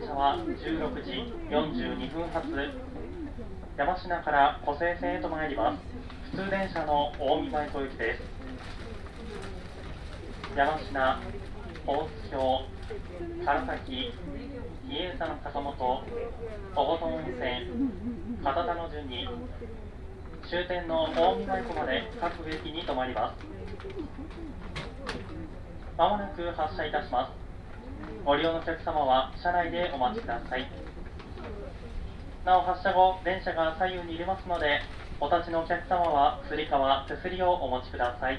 車は16時42分発山科から湖西線へと参ります普通電車の近江前行きです山科大津峡唐崎比叡山坂本小琴温泉片田の順に終点の近江前湖まで各駅に停まりますまもなく発車いたします。ご利用のお客様は車内でお待ちください。なお発車後電車が左右に揺れますのでお立ちのお客様はつり革手すりをお持ちください。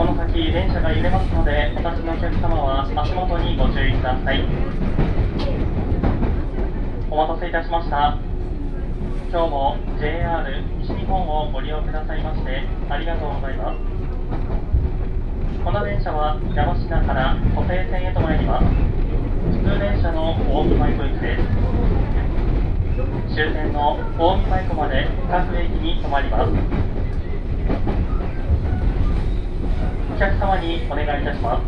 この先電車が揺れますのでお立ちのお客様は足元にご注意くださいお待たせいたしました今日も JR 西日本をご利用くださいましてありがとうございますこの電車は山科から湖西線へと参ります普通電車の近江舞子行きです。終点の近江舞子まで各駅に停まります。お客様にお願いいたします。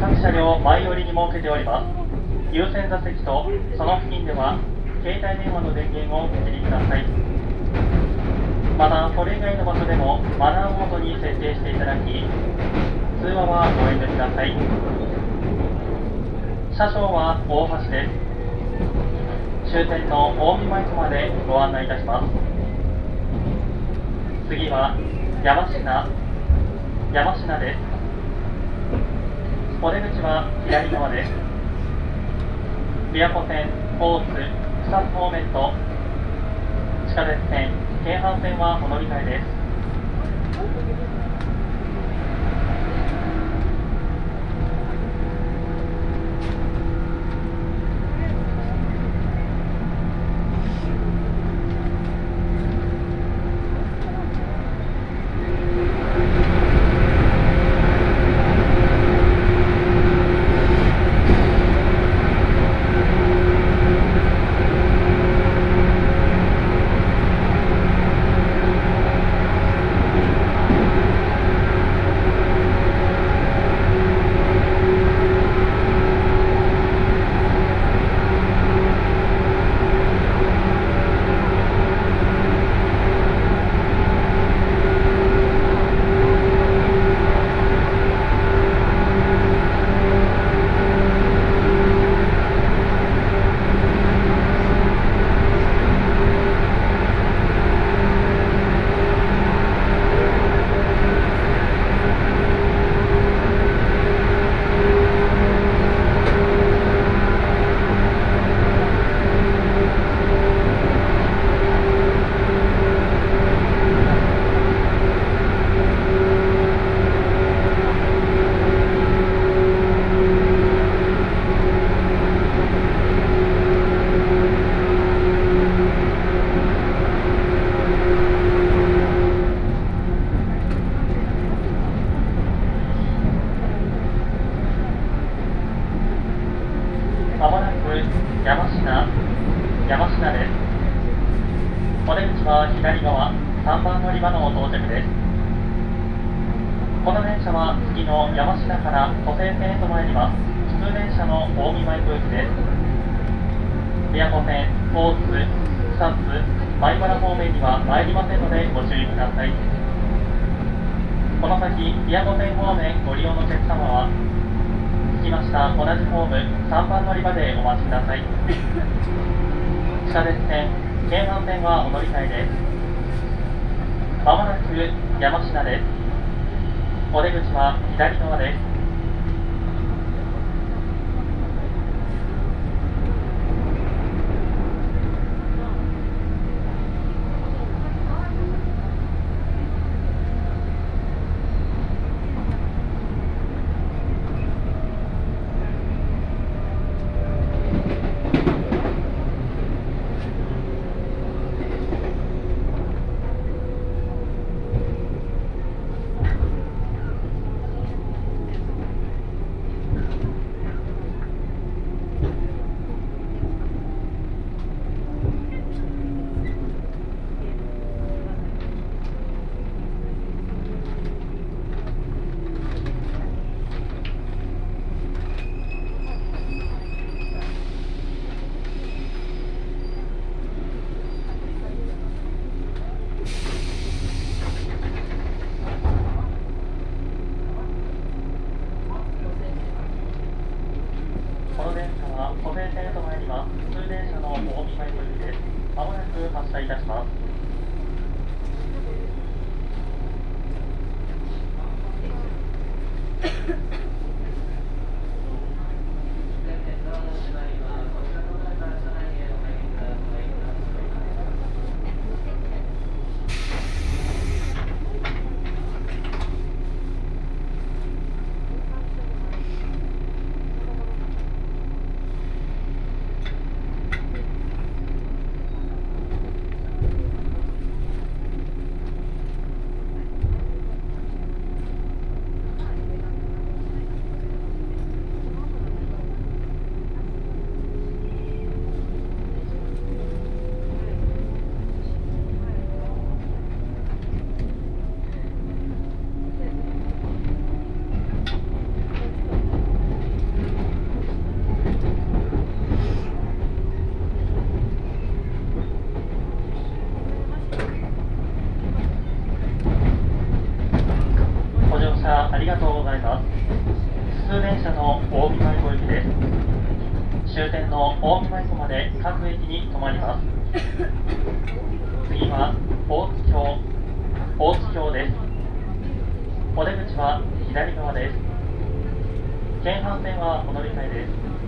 各車両前寄りに設けております優先座席とその付近では携帯電話の電源をお切りください。またそれ以外の場所でもマナーモードに設定していただき通話はご遠慮ください。車掌は大橋です。終点の近江前湖までご案内いたします。次は山科山科です。お出口は左側です。琵琶湖線大津草津方面と地下鉄線京阪線はお乗り換えです。近江前行きです琵琶湖線大津草津米原方面には参りませんのでご注意ください。この先琵琶湖線方面ご利用のお客様は着きました同じホーム3番乗り場でお待ちください。地下鉄線京阪線はお乗り換えです。まもなく山科です。お出口は左側です。は左側です。京阪線はお乗り換えです。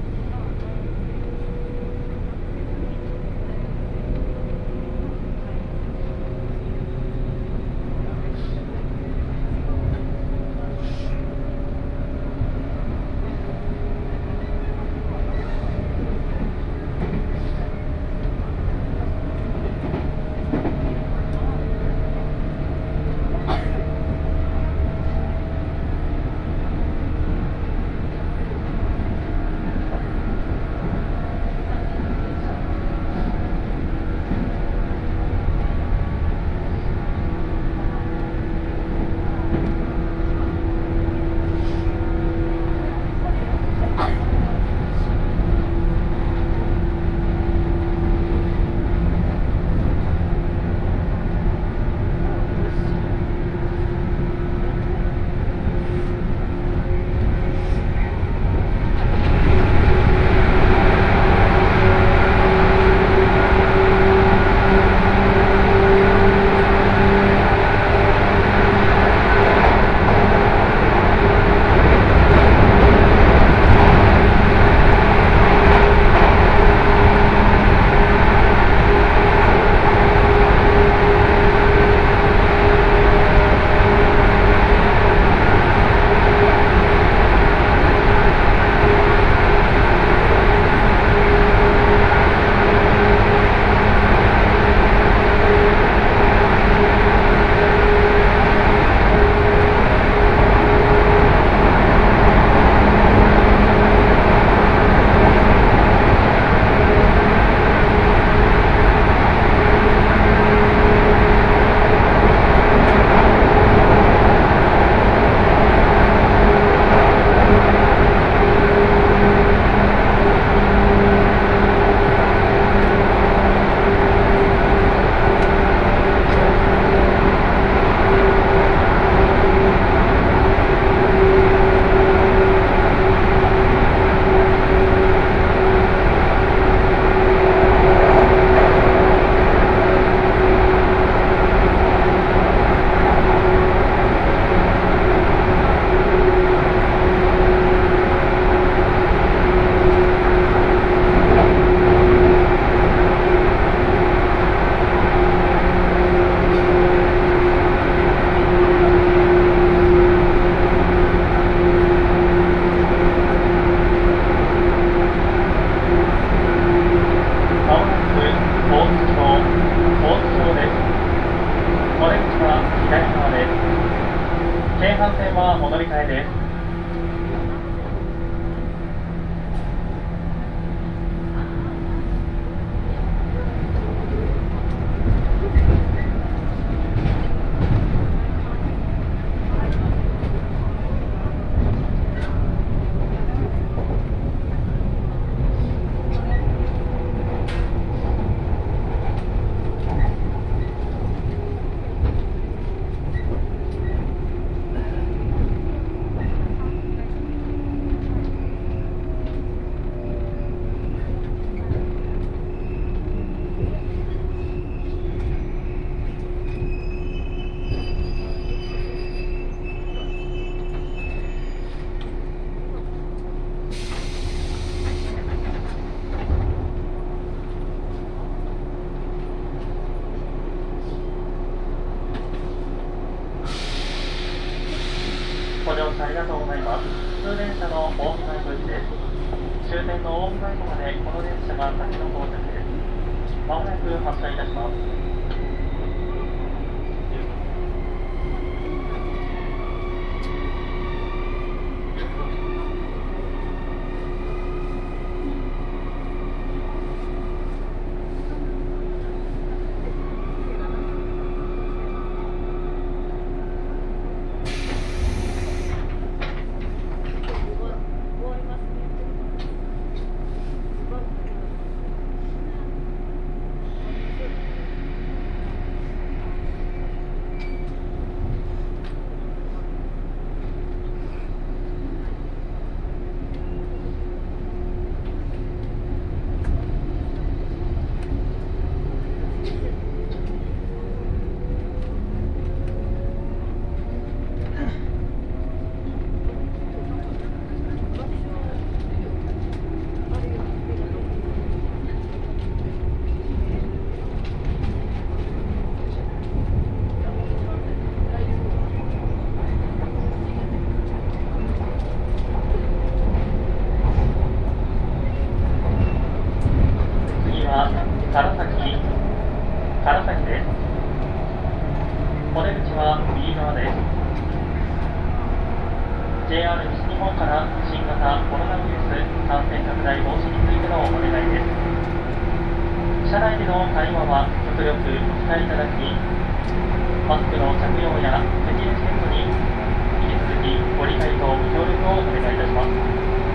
線は戻りたえです。極力お控えいただき、マスクの着用や咳エのケットに引き続きご理解とご協力をお願いいたします。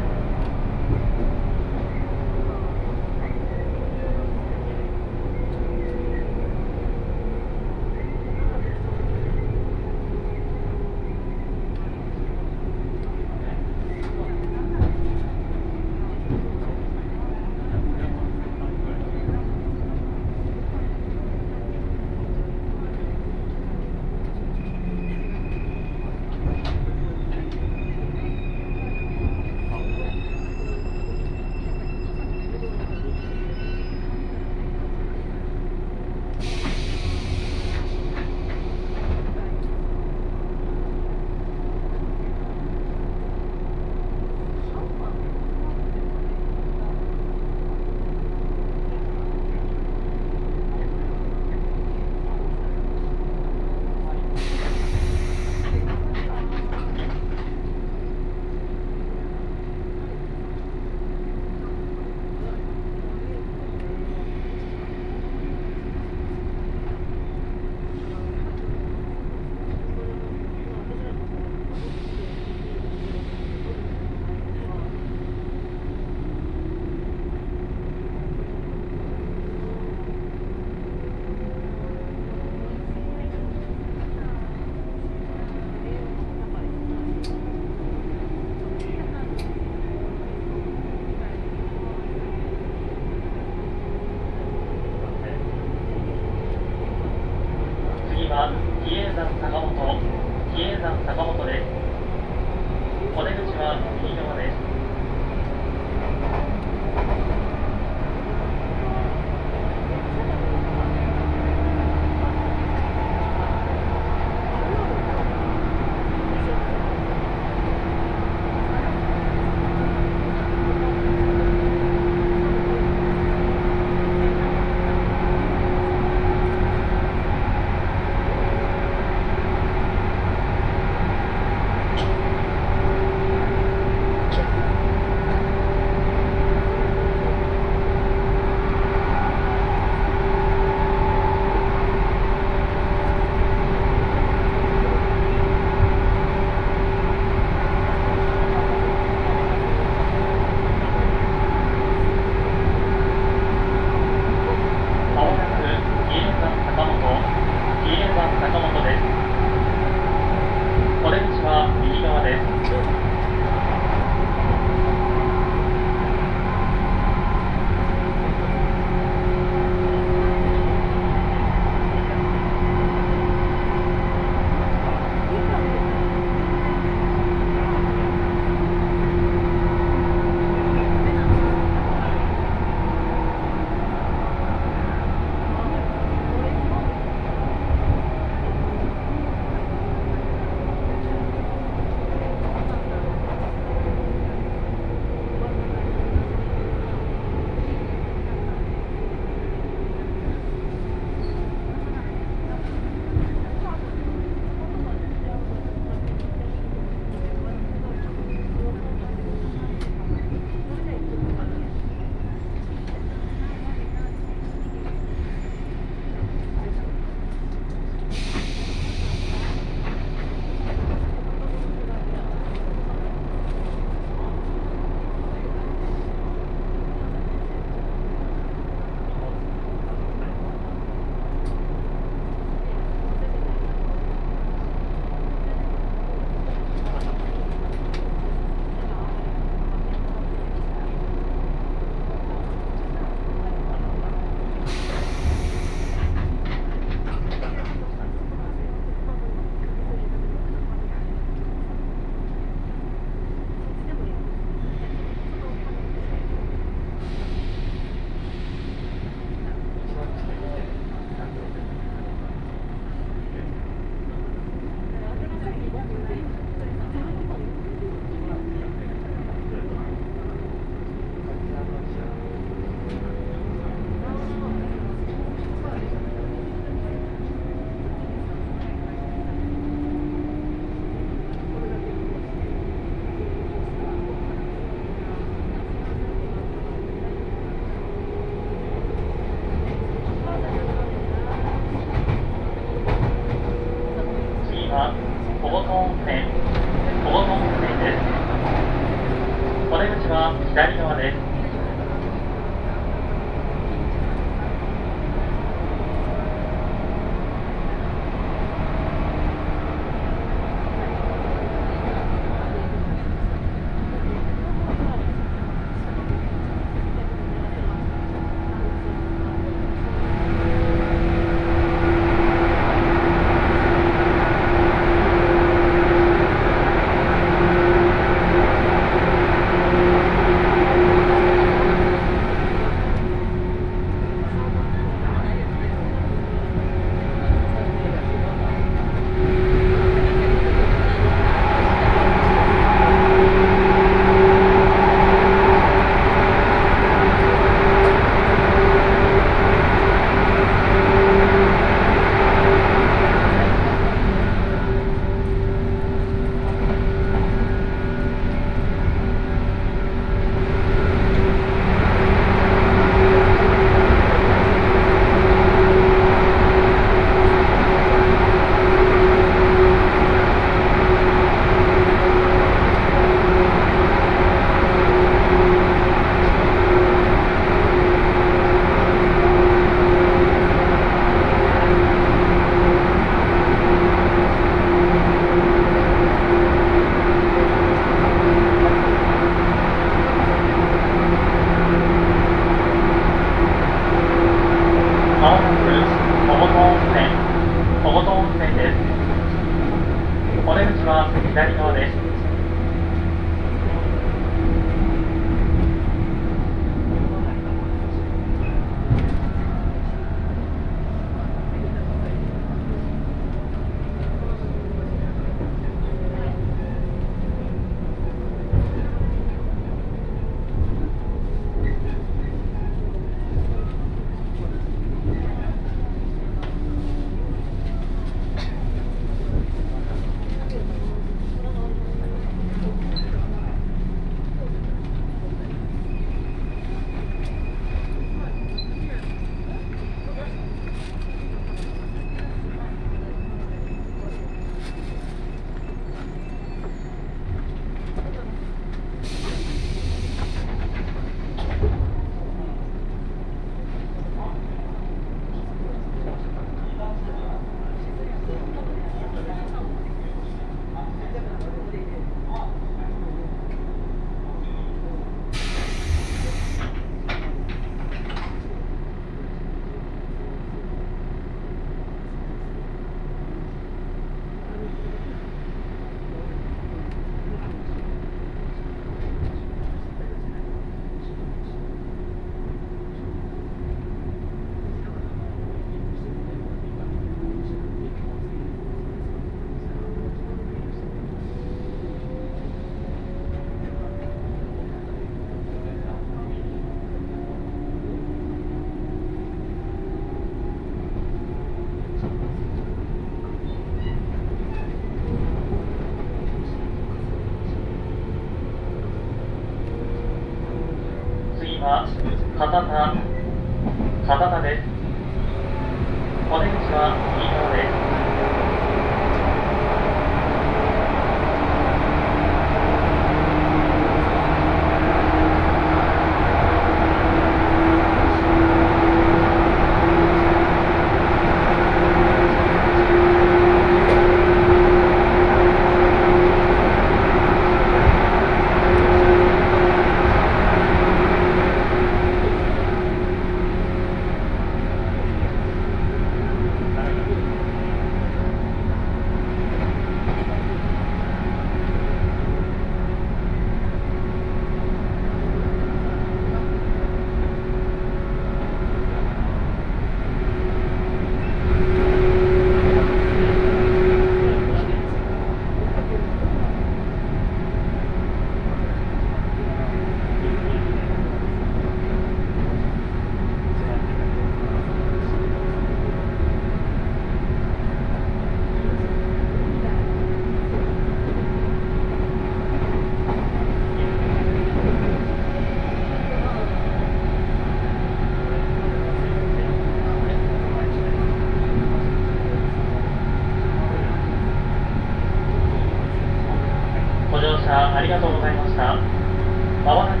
まもなく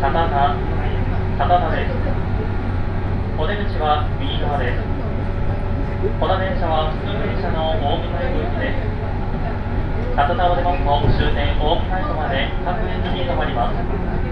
片田、片田です。お出口は右側です。この電車は普通電車の大見前ルートです。片田を出ますと終点大見前駅まで各駅に停まります。